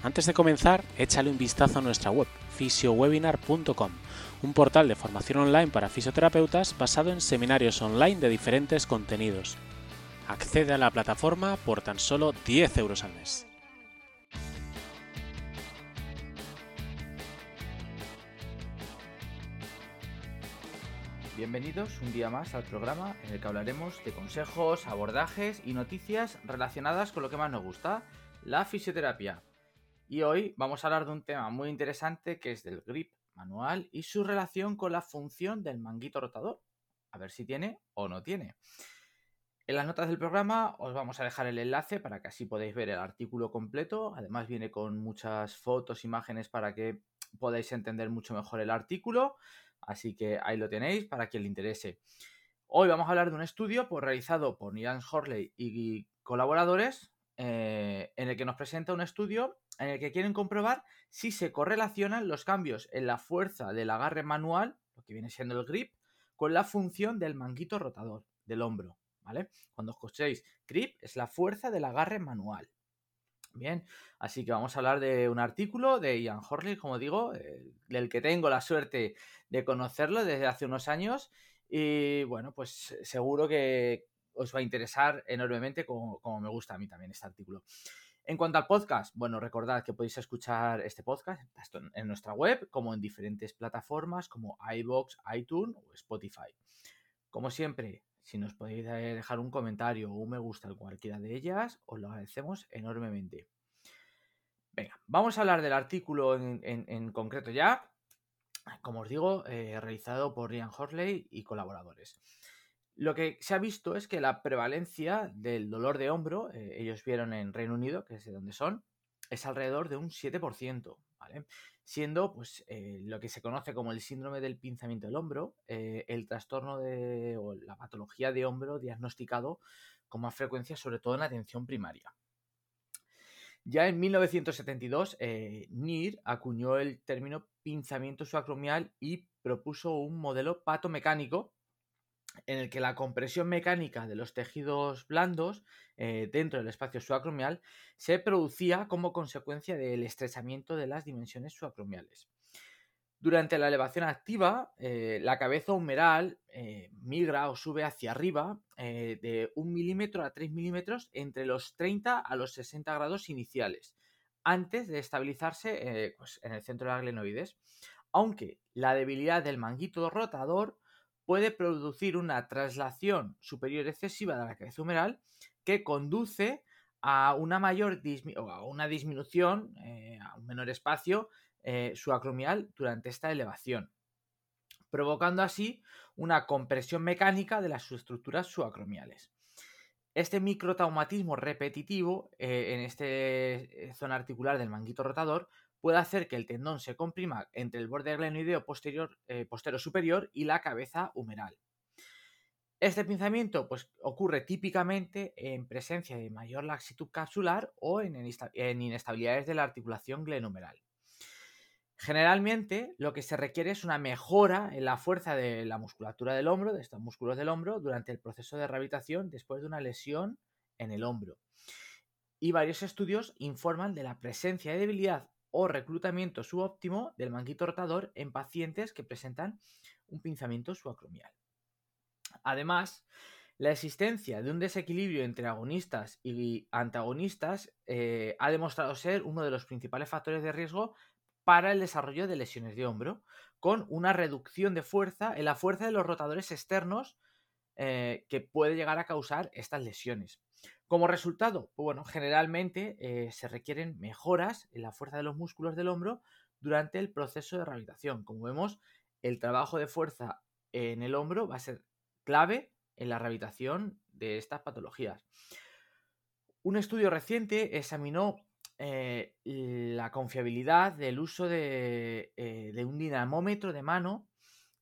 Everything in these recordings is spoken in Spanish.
Antes de comenzar, échale un vistazo a nuestra web, fisiowebinar.com, un portal de formación online para fisioterapeutas basado en seminarios online de diferentes contenidos. Accede a la plataforma por tan solo 10 euros al mes. Bienvenidos un día más al programa en el que hablaremos de consejos, abordajes y noticias relacionadas con lo que más nos gusta, la fisioterapia. Y hoy vamos a hablar de un tema muy interesante que es del grip manual y su relación con la función del manguito rotador. A ver si tiene o no tiene. En las notas del programa os vamos a dejar el enlace para que así podáis ver el artículo completo. Además viene con muchas fotos, imágenes para que podáis entender mucho mejor el artículo. Así que ahí lo tenéis para quien le interese. Hoy vamos a hablar de un estudio pues, realizado por Nian Horley y colaboradores eh, en el que nos presenta un estudio en el que quieren comprobar si se correlacionan los cambios en la fuerza del agarre manual, lo que viene siendo el grip, con la función del manguito rotador del hombro, ¿vale? Cuando escuchéis grip es la fuerza del agarre manual. Bien, así que vamos a hablar de un artículo de Ian Horley, como digo, eh, del que tengo la suerte de conocerlo desde hace unos años y bueno, pues seguro que os va a interesar enormemente como, como me gusta a mí también este artículo. En cuanto al podcast, bueno, recordad que podéis escuchar este podcast en nuestra web, como en diferentes plataformas como iBox, iTunes o Spotify. Como siempre, si nos podéis dejar un comentario o un me gusta en cualquiera de ellas, os lo agradecemos enormemente. Venga, vamos a hablar del artículo en, concreto ya. Como os digo, eh, realizado por Ryan Horley y colaboradores. Lo que se ha visto es que la prevalencia del dolor de hombro, eh, ellos vieron en Reino Unido, que es de donde son, es alrededor de un 7%, ¿vale? Siendo pues eh, lo que se conoce como el síndrome del pinzamiento del hombro, eh, el trastorno de o la patología de hombro diagnosticado con más frecuencia, sobre todo en la atención primaria. Ya en 1972, NIR acuñó el término pinzamiento suacromial y propuso un modelo patomecánico en el que la compresión mecánica de los tejidos blandos eh, dentro del espacio suacromial se producía como consecuencia del estrechamiento de las dimensiones suacromiales. Durante la elevación activa, eh, la cabeza humeral eh, migra o sube hacia arriba de 1 milímetro a 3 milímetros entre los 30 a los 60 grados iniciales, antes de estabilizarse pues, en el centro de la glenoides, aunque la debilidad del manguito rotador puede producir una traslación superior excesiva de la cabeza humeral que conduce a una mayor a una disminución, eh, a un menor espacio eh, suacromial durante esta elevación, provocando así una compresión mecánica de las subestructuras suacromiales. Este microtraumatismo repetitivo eh, en esta zona articular del manguito rotador puede hacer que el tendón se comprima entre el borde glenoideo posterior, eh, superior y la cabeza humeral. Este pinzamiento pues, ocurre típicamente en presencia de mayor laxitud capsular o en, inestabilidades de la articulación glenohumeral. Generalmente lo que se requiere es una mejora en la fuerza de la musculatura del hombro, de estos músculos del hombro, durante el proceso de rehabilitación después de una lesión en el hombro. Y varios estudios informan de la presencia de debilidad o reclutamiento subóptimo del manguito rotador en pacientes que presentan un pinzamiento subacromial. Además, la existencia de un desequilibrio entre agonistas y antagonistas eh, ha demostrado ser uno de los principales factores de riesgo para el desarrollo de lesiones de hombro, con una reducción de fuerza en la fuerza de los rotadores externos eh, que puede llegar a causar estas lesiones. Como resultado, pues bueno, generalmente eh, se requieren mejoras en la fuerza de los músculos del hombro durante el proceso de rehabilitación. Como vemos, el trabajo de fuerza en el hombro va a ser clave en la rehabilitación de estas patologías. Un estudio reciente examinó eh, la confiabilidad del uso de, eh, de, un dinamómetro de mano,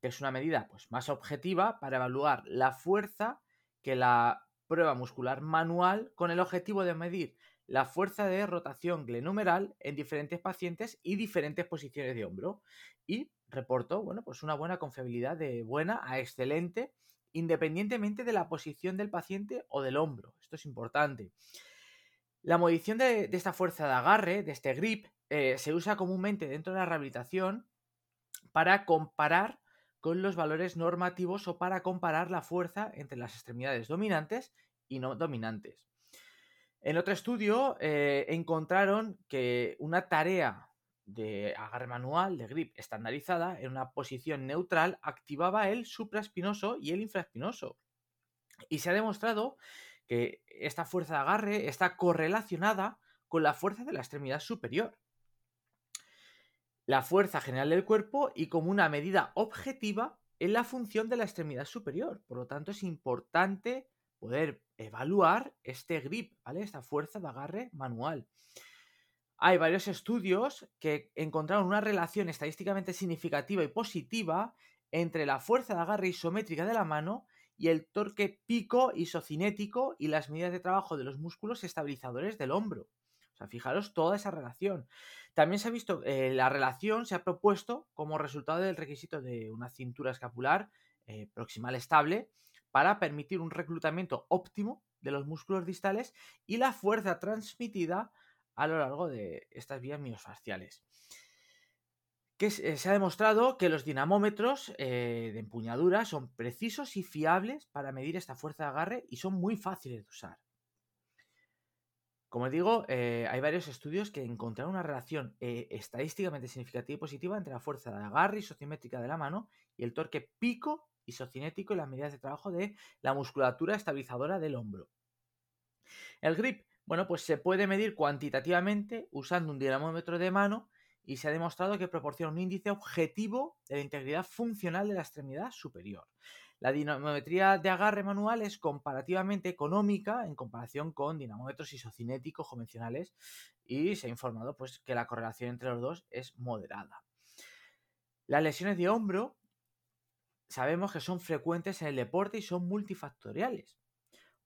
que es una medida pues, más objetiva para evaluar la fuerza que la prueba muscular manual con el objetivo de medir la fuerza de rotación glenumeral en diferentes pacientes y diferentes posiciones de hombro. Y reportó, bueno, pues una buena confiabilidad de buena a excelente, independientemente de la posición del paciente o del hombro. Esto es importante. La medición de, esta fuerza de agarre, de este grip, eh, se usa comúnmente dentro de la rehabilitación para comparar con los valores normativos o para comparar la fuerza entre las extremidades dominantes y no dominantes. En otro estudio eh, encontraron que una tarea de agarre manual, de grip estandarizada, en una posición neutral, activaba el supraespinoso y el infraespinoso. Y se ha demostrado que esta fuerza de agarre está correlacionada con la fuerza de la extremidad superior. La fuerza general del cuerpo y como una medida objetiva en la función de la extremidad superior. Por lo tanto, es importante poder evaluar este grip, ¿vale? Esta fuerza de agarre manual. Hay varios estudios que encontraron una relación estadísticamente significativa y positiva entre la fuerza de agarre isométrica de la mano y el torque pico isocinético y las medidas de trabajo de los músculos estabilizadores del hombro. O sea, fijaros toda esa relación. También se ha visto, eh, la relación se ha propuesto como resultado del requisito de una cintura escapular eh, proximal estable para permitir un reclutamiento óptimo de los músculos distales y la fuerza transmitida a lo largo de estas vías miofasciales. Que eh, se ha demostrado que los dinamómetros eh, de empuñadura son precisos y fiables para medir esta fuerza de agarre y son muy fáciles de usar. Como digo, eh, hay varios estudios que encontraron una relación estadísticamente significativa y positiva entre la fuerza de agarre isocimétrica de la mano y el torque pico isocinético y las medidas de trabajo de la musculatura estabilizadora del hombro. El grip, bueno, pues se puede medir cuantitativamente usando un dinamómetro de mano y se ha demostrado que proporciona un índice objetivo de la integridad funcional de la extremidad superior. La dinamometría de agarre manual es comparativamente económica en comparación con dinamómetros isocinéticos convencionales y se ha informado pues, que la correlación entre los dos es moderada. Las lesiones de hombro sabemos que son frecuentes en el deporte y son multifactoriales.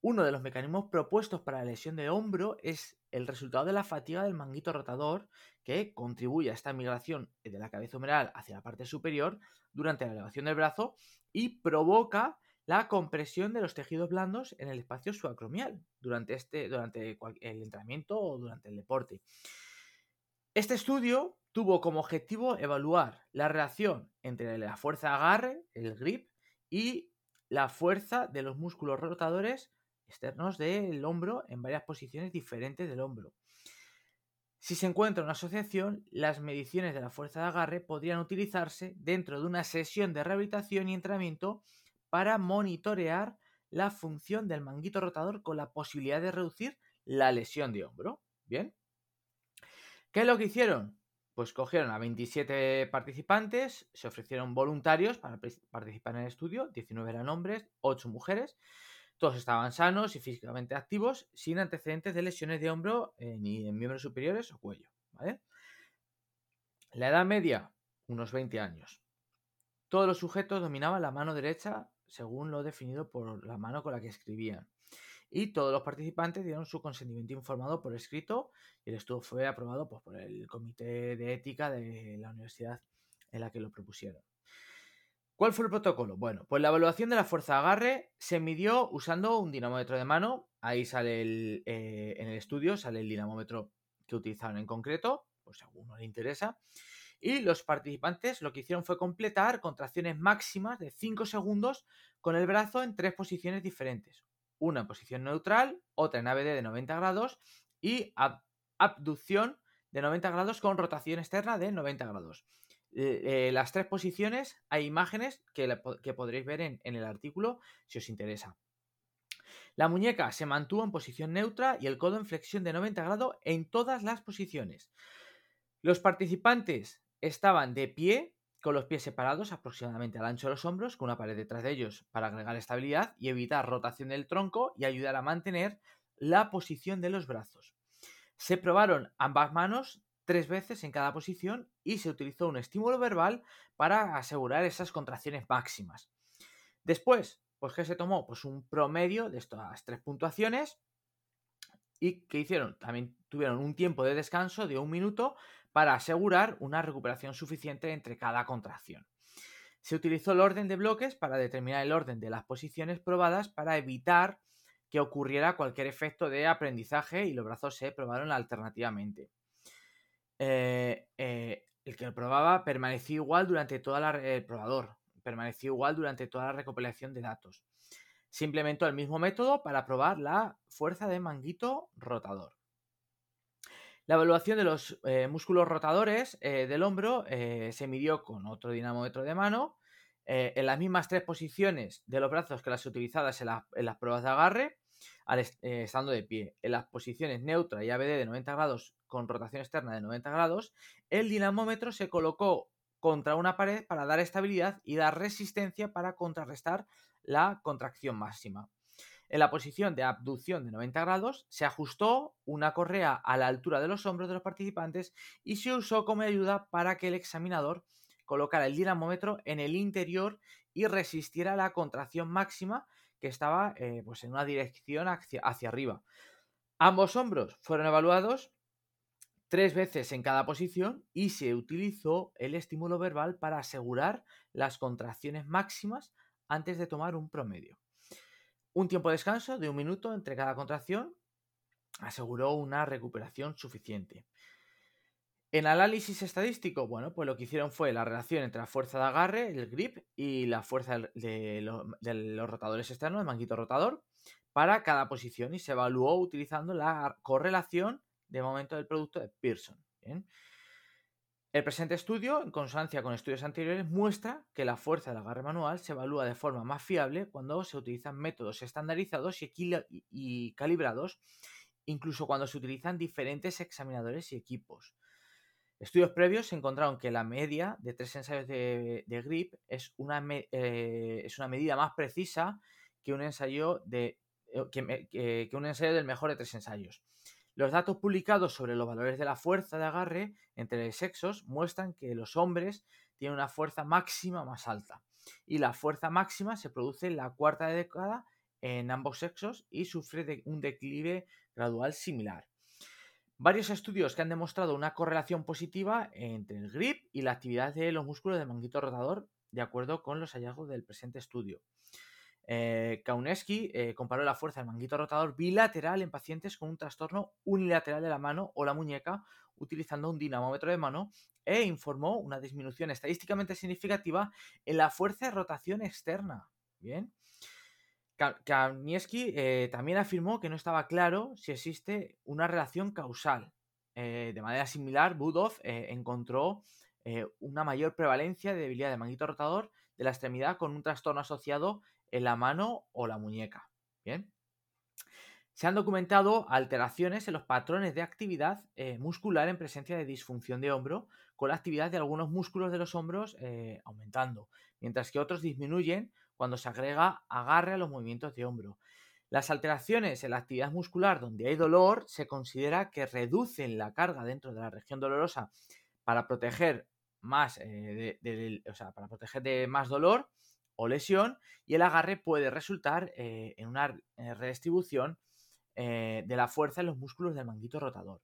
Uno de los mecanismos propuestos para la lesión de hombro es el resultado de la fatiga del manguito rotador que contribuye a esta migración de la cabeza humeral hacia la parte superior durante la elevación del brazo y provoca la compresión de los tejidos blandos en el espacio subacromial durante, este, durante el entrenamiento o durante el deporte. Este estudio tuvo como objetivo evaluar la relación entre la fuerza agarre, el grip, y la fuerza de los músculos rotadores externos del hombro en varias posiciones diferentes del hombro. Si se encuentra una asociación, las mediciones de la fuerza de agarre podrían utilizarse dentro de una sesión de rehabilitación y entrenamiento para monitorear la función del manguito rotador con la posibilidad de reducir la lesión de hombro. Bien. ¿Qué es lo que hicieron? Pues cogieron a 27 participantes, se ofrecieron voluntarios para participar en el estudio, 19 eran hombres, 8 mujeres, todos estaban sanos y físicamente activos, sin antecedentes de lesiones de hombro eh, ni en miembros superiores o cuello. La edad media, unos 20 años. Todos los sujetos dominaban la mano derecha según lo definido por la mano con la que escribían y todos los participantes dieron su consentimiento informado por escrito y el estudio fue aprobado pues, por el comité de ética de la universidad en la que lo propusieron. ¿Cuál fue el protocolo? Bueno, pues la evaluación de la fuerza de agarre se midió usando un dinamómetro de mano. Ahí sale el, eh, en el estudio, sale el dinamómetro que utilizaron en concreto, pues si a alguno le interesa. Y los participantes lo que hicieron fue completar contracciones máximas de 5 segundos con el brazo en tres posiciones diferentes una en posición neutral, otra en ABD de 90 grados y abducción de 90 grados con rotación externa de 90 grados. Eh, las tres posiciones hay imágenes que, podréis ver en, en el artículo si os interesa. La muñeca se mantuvo en posición neutra y el codo en flexión de 90 grados en todas las posiciones. Los participantes estaban de pie con los pies separados aproximadamente al ancho de los hombros, con una pared detrás de ellos para agregar estabilidad y evitar rotación del tronco y ayudar a mantener la posición de los brazos. Se probaron ambas manos tres veces en cada posición y se utilizó un estímulo verbal para asegurar esas contracciones máximas. Después, pues ¿qué se tomó? Pues un promedio de estas tres puntuaciones y ¿qué hicieron? También tuvieron un tiempo de descanso de un minuto para asegurar una recuperación suficiente entre cada contracción. Se utilizó el orden de bloques para determinar el orden de las posiciones probadas para evitar que ocurriera cualquier efecto de aprendizaje y los brazos se probaron alternativamente. Eh, eh, el que lo probaba permaneció igual durante toda la el probador permaneció igual durante toda la recopilación de datos. Se implementó el mismo método para probar la fuerza de manguito rotador. La evaluación de los eh, músculos rotadores del hombro se midió con otro dinamómetro de mano en las mismas tres posiciones de los brazos que las utilizadas en, las pruebas de agarre, estando de pie. En las posiciones neutra y ABD de 90 grados con rotación externa de 90 grados, el dinamómetro se colocó contra una pared para dar estabilidad y dar resistencia para contrarrestar la contracción máxima. En la posición de abducción de 90 grados se ajustó una correa a la altura de los hombros de los participantes y se usó como ayuda para que el examinador colocara el dinamómetro en el interior y resistiera la contracción máxima que estaba eh, pues en una dirección hacia, hacia arriba. Ambos hombros fueron evaluados tres veces en cada posición y se utilizó el estímulo verbal para asegurar las contracciones máximas antes de tomar un promedio. Un tiempo de descanso de un minuto entre cada contracción aseguró una recuperación suficiente. En análisis estadístico, bueno, pues lo que hicieron fue la relación entre la fuerza de agarre, el grip, y la fuerza de, los rotadores externos, el manguito rotador, para cada posición y se evaluó utilizando la correlación de momento del producto de Pearson. El presente estudio, en consonancia con estudios anteriores, muestra que la fuerza del agarre manual se evalúa de forma más fiable cuando se utilizan métodos estandarizados y, y calibrados, incluso cuando se utilizan diferentes examinadores y equipos. Estudios previos encontraron que la media de tres ensayos de, grip es una, eh, es una medida más precisa que un ensayo de que, un ensayo del mejor de tres ensayos. Los datos publicados sobre los valores de la fuerza de agarre entre sexos muestran que los hombres tienen una fuerza máxima más alta y la fuerza máxima se produce en la cuarta década en ambos sexos y sufre un declive gradual similar. Varios estudios que han demostrado una correlación positiva entre el grip y la actividad de los músculos del manguito rotador, de acuerdo con los hallazgos del presente estudio. Eh, Kauneski eh, comparó la fuerza del manguito rotador bilateral en pacientes con un trastorno unilateral de la mano o la muñeca utilizando un dinamómetro de mano e informó una disminución estadísticamente significativa en la fuerza de rotación externa. Bien. Kauneski eh, también afirmó que no estaba claro si existe una relación causal. de manera similar, Budov encontró una mayor prevalencia de debilidad del manguito rotador de la extremidad con un trastorno asociado en la mano o la muñeca. Se han documentado alteraciones en los patrones de actividad eh, muscular en presencia de disfunción de hombro, con la actividad de algunos músculos de los hombros eh, aumentando, mientras que otros disminuyen cuando se agrega agarre a los movimientos de hombro. Las alteraciones en la actividad muscular donde hay dolor se considera que reducen la carga dentro de la región dolorosa para proteger más, eh, para proteger de más dolor o lesión y el agarre puede resultar eh, en una eh, redistribución de la fuerza en los músculos del manguito rotador.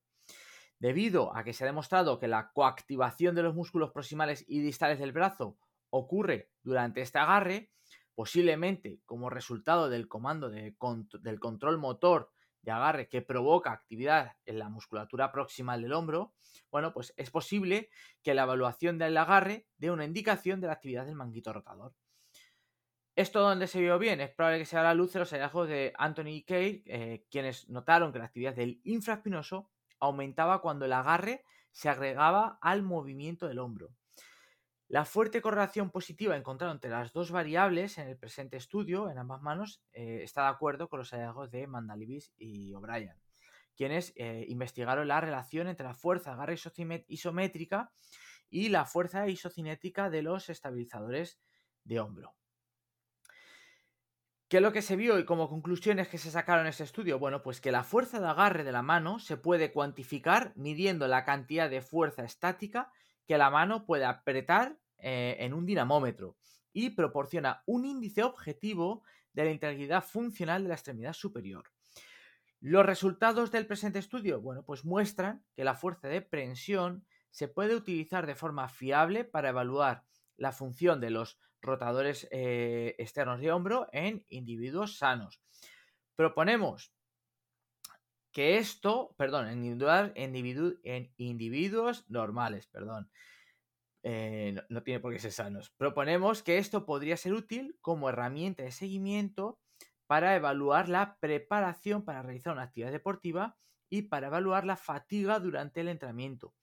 Debido a que se ha demostrado que la coactivación de los músculos proximales y distales del brazo ocurre durante este agarre, posiblemente como resultado del comando del control motor de agarre que provoca actividad en la musculatura proximal del hombro, bueno, pues es posible que la evaluación del agarre dé una indicación de la actividad del manguito rotador. Esto donde se vio bien, es probable que sea a la luz de los hallazgos de Anthony Kay, eh, quienes notaron que la actividad del infraespinoso aumentaba cuando el agarre se agregaba al movimiento del hombro. La fuerte correlación positiva encontrada entre las dos variables en el presente estudio, en ambas manos, eh, está de acuerdo con los hallazgos de Mandalibis y O'Brien, quienes eh, investigaron la relación entre la fuerza agarre isométrica y la fuerza isocinética de los estabilizadores de hombro. ¿Qué es lo que se vio y como conclusiones que se sacaron en este estudio? Bueno, pues que la fuerza de agarre de la mano se puede cuantificar midiendo la cantidad de fuerza estática que la mano puede apretar eh, en un dinamómetro y proporciona un índice objetivo de la integridad funcional de la extremidad superior. Los resultados del presente estudio, bueno, pues muestran que la fuerza de prensión se puede utilizar de forma fiable para evaluar la función de los rotadores eh, externos de hombro en individuos sanos. Proponemos que esto, perdón, en, en individuos normales, perdón, eh, no, tiene por qué ser sanos. Proponemos que esto podría ser útil como herramienta de seguimiento para evaluar la preparación para realizar una actividad deportiva y para evaluar la fatiga durante el entrenamiento.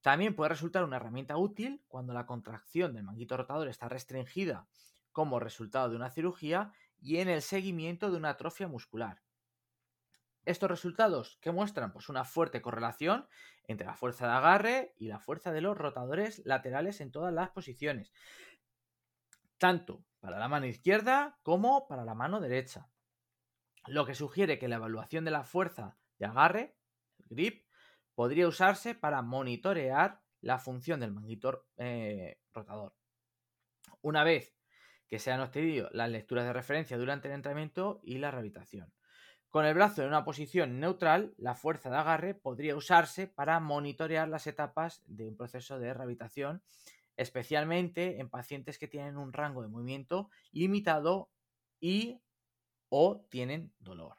También puede resultar una herramienta útil cuando la contracción del manguito rotador está restringida como resultado de una cirugía y en el seguimiento de una atrofia muscular. Estos resultados que muestran pues, una fuerte correlación entre la fuerza de agarre y la fuerza de los rotadores laterales en todas las posiciones, tanto para la mano izquierda como para la mano derecha. Lo que sugiere que la evaluación de la fuerza de agarre, el grip, podría usarse para monitorear la función del manguito eh, rotador. Una vez que se han obtenido las lecturas de referencia durante el entrenamiento y la rehabilitación. Con el brazo en una posición neutral, la fuerza de agarre podría usarse para monitorear las etapas de un proceso de rehabilitación, especialmente en pacientes que tienen un rango de movimiento limitado y o tienen dolor.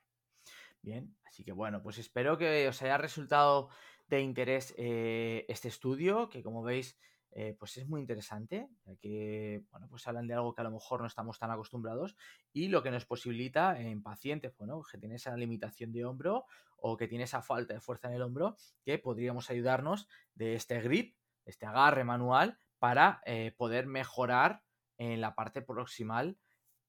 Bien, así que bueno, pues espero que os haya resultado de interés eh, este estudio, que como veis eh, pues es muy interesante, ya que, bueno, pues hablan de algo que a lo mejor no estamos tan acostumbrados y lo que nos posibilita en pacientes, bueno, que tiene esa limitación de hombro o que tiene esa falta de fuerza en el hombro, que podríamos ayudarnos de este grip, este agarre manual, para eh, poder mejorar en la parte proximal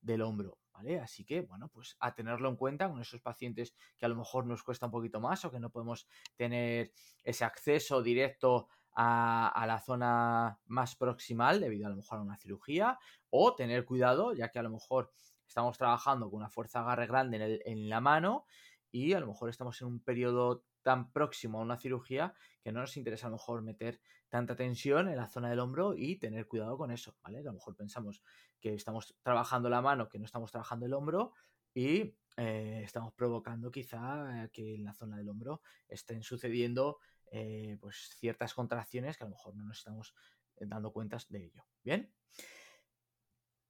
del hombro. ¿Vale? Así que, bueno, pues a tenerlo en cuenta con esos pacientes que a lo mejor nos cuesta un poquito más o que no podemos tener ese acceso directo a, la zona más proximal debido a lo mejor a una cirugía o tener cuidado ya que a lo mejor estamos trabajando con una fuerza agarre grande en, la mano y a lo mejor estamos en un periodo tan próximo a una cirugía que no nos interesa a lo mejor meter tanta tensión en la zona del hombro y tener cuidado con eso, ¿vale? a lo mejor pensamos que estamos trabajando la mano, que no estamos trabajando el hombro y eh, estamos provocando quizá que en la zona del hombro estén sucediendo eh, pues ciertas contracciones que a lo mejor no nos estamos eh, dando cuentas de ello. Bien.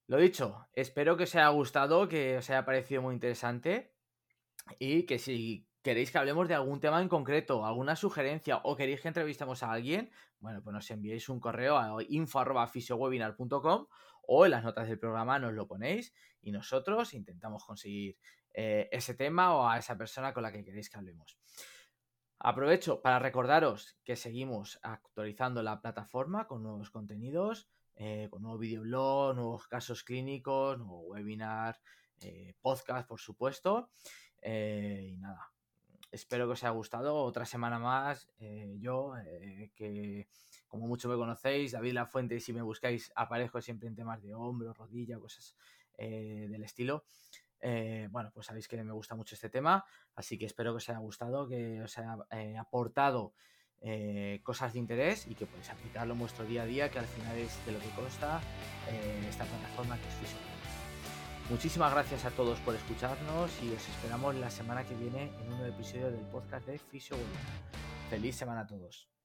Lo dicho, espero que os haya gustado, que os haya parecido muy interesante y que si queréis que hablemos de algún tema en concreto, alguna sugerencia o queréis que entrevistemos a alguien, bueno, pues nos enviéis un correo a info.fisiowebinar.com o en las notas del programa nos lo ponéis y nosotros intentamos conseguir eh, ese tema o a esa persona con la que queréis que hablemos. Aprovecho para recordaros que seguimos actualizando la plataforma con nuevos contenidos, eh, con nuevo videoblog, nuevos casos clínicos, nuevo webinar, eh, podcast, por supuesto. Eh, y nada, espero que os haya gustado. Otra semana más, yo, que como mucho me conocéis, David La Fuente, si me buscáis, aparezco siempre en temas de hombro, rodilla, cosas del estilo. Eh, bueno, pues sabéis que me gusta mucho este tema, así que espero que os haya gustado, que os haya eh, aportado eh, cosas de interés y que podéis aplicarlo en vuestro día a día, que al final es de lo que consta esta plataforma que es Fisio. Muchísimas gracias a todos por escucharnos y os esperamos la semana que viene en un nuevo episodio del podcast de Fisio Feliz semana a todos.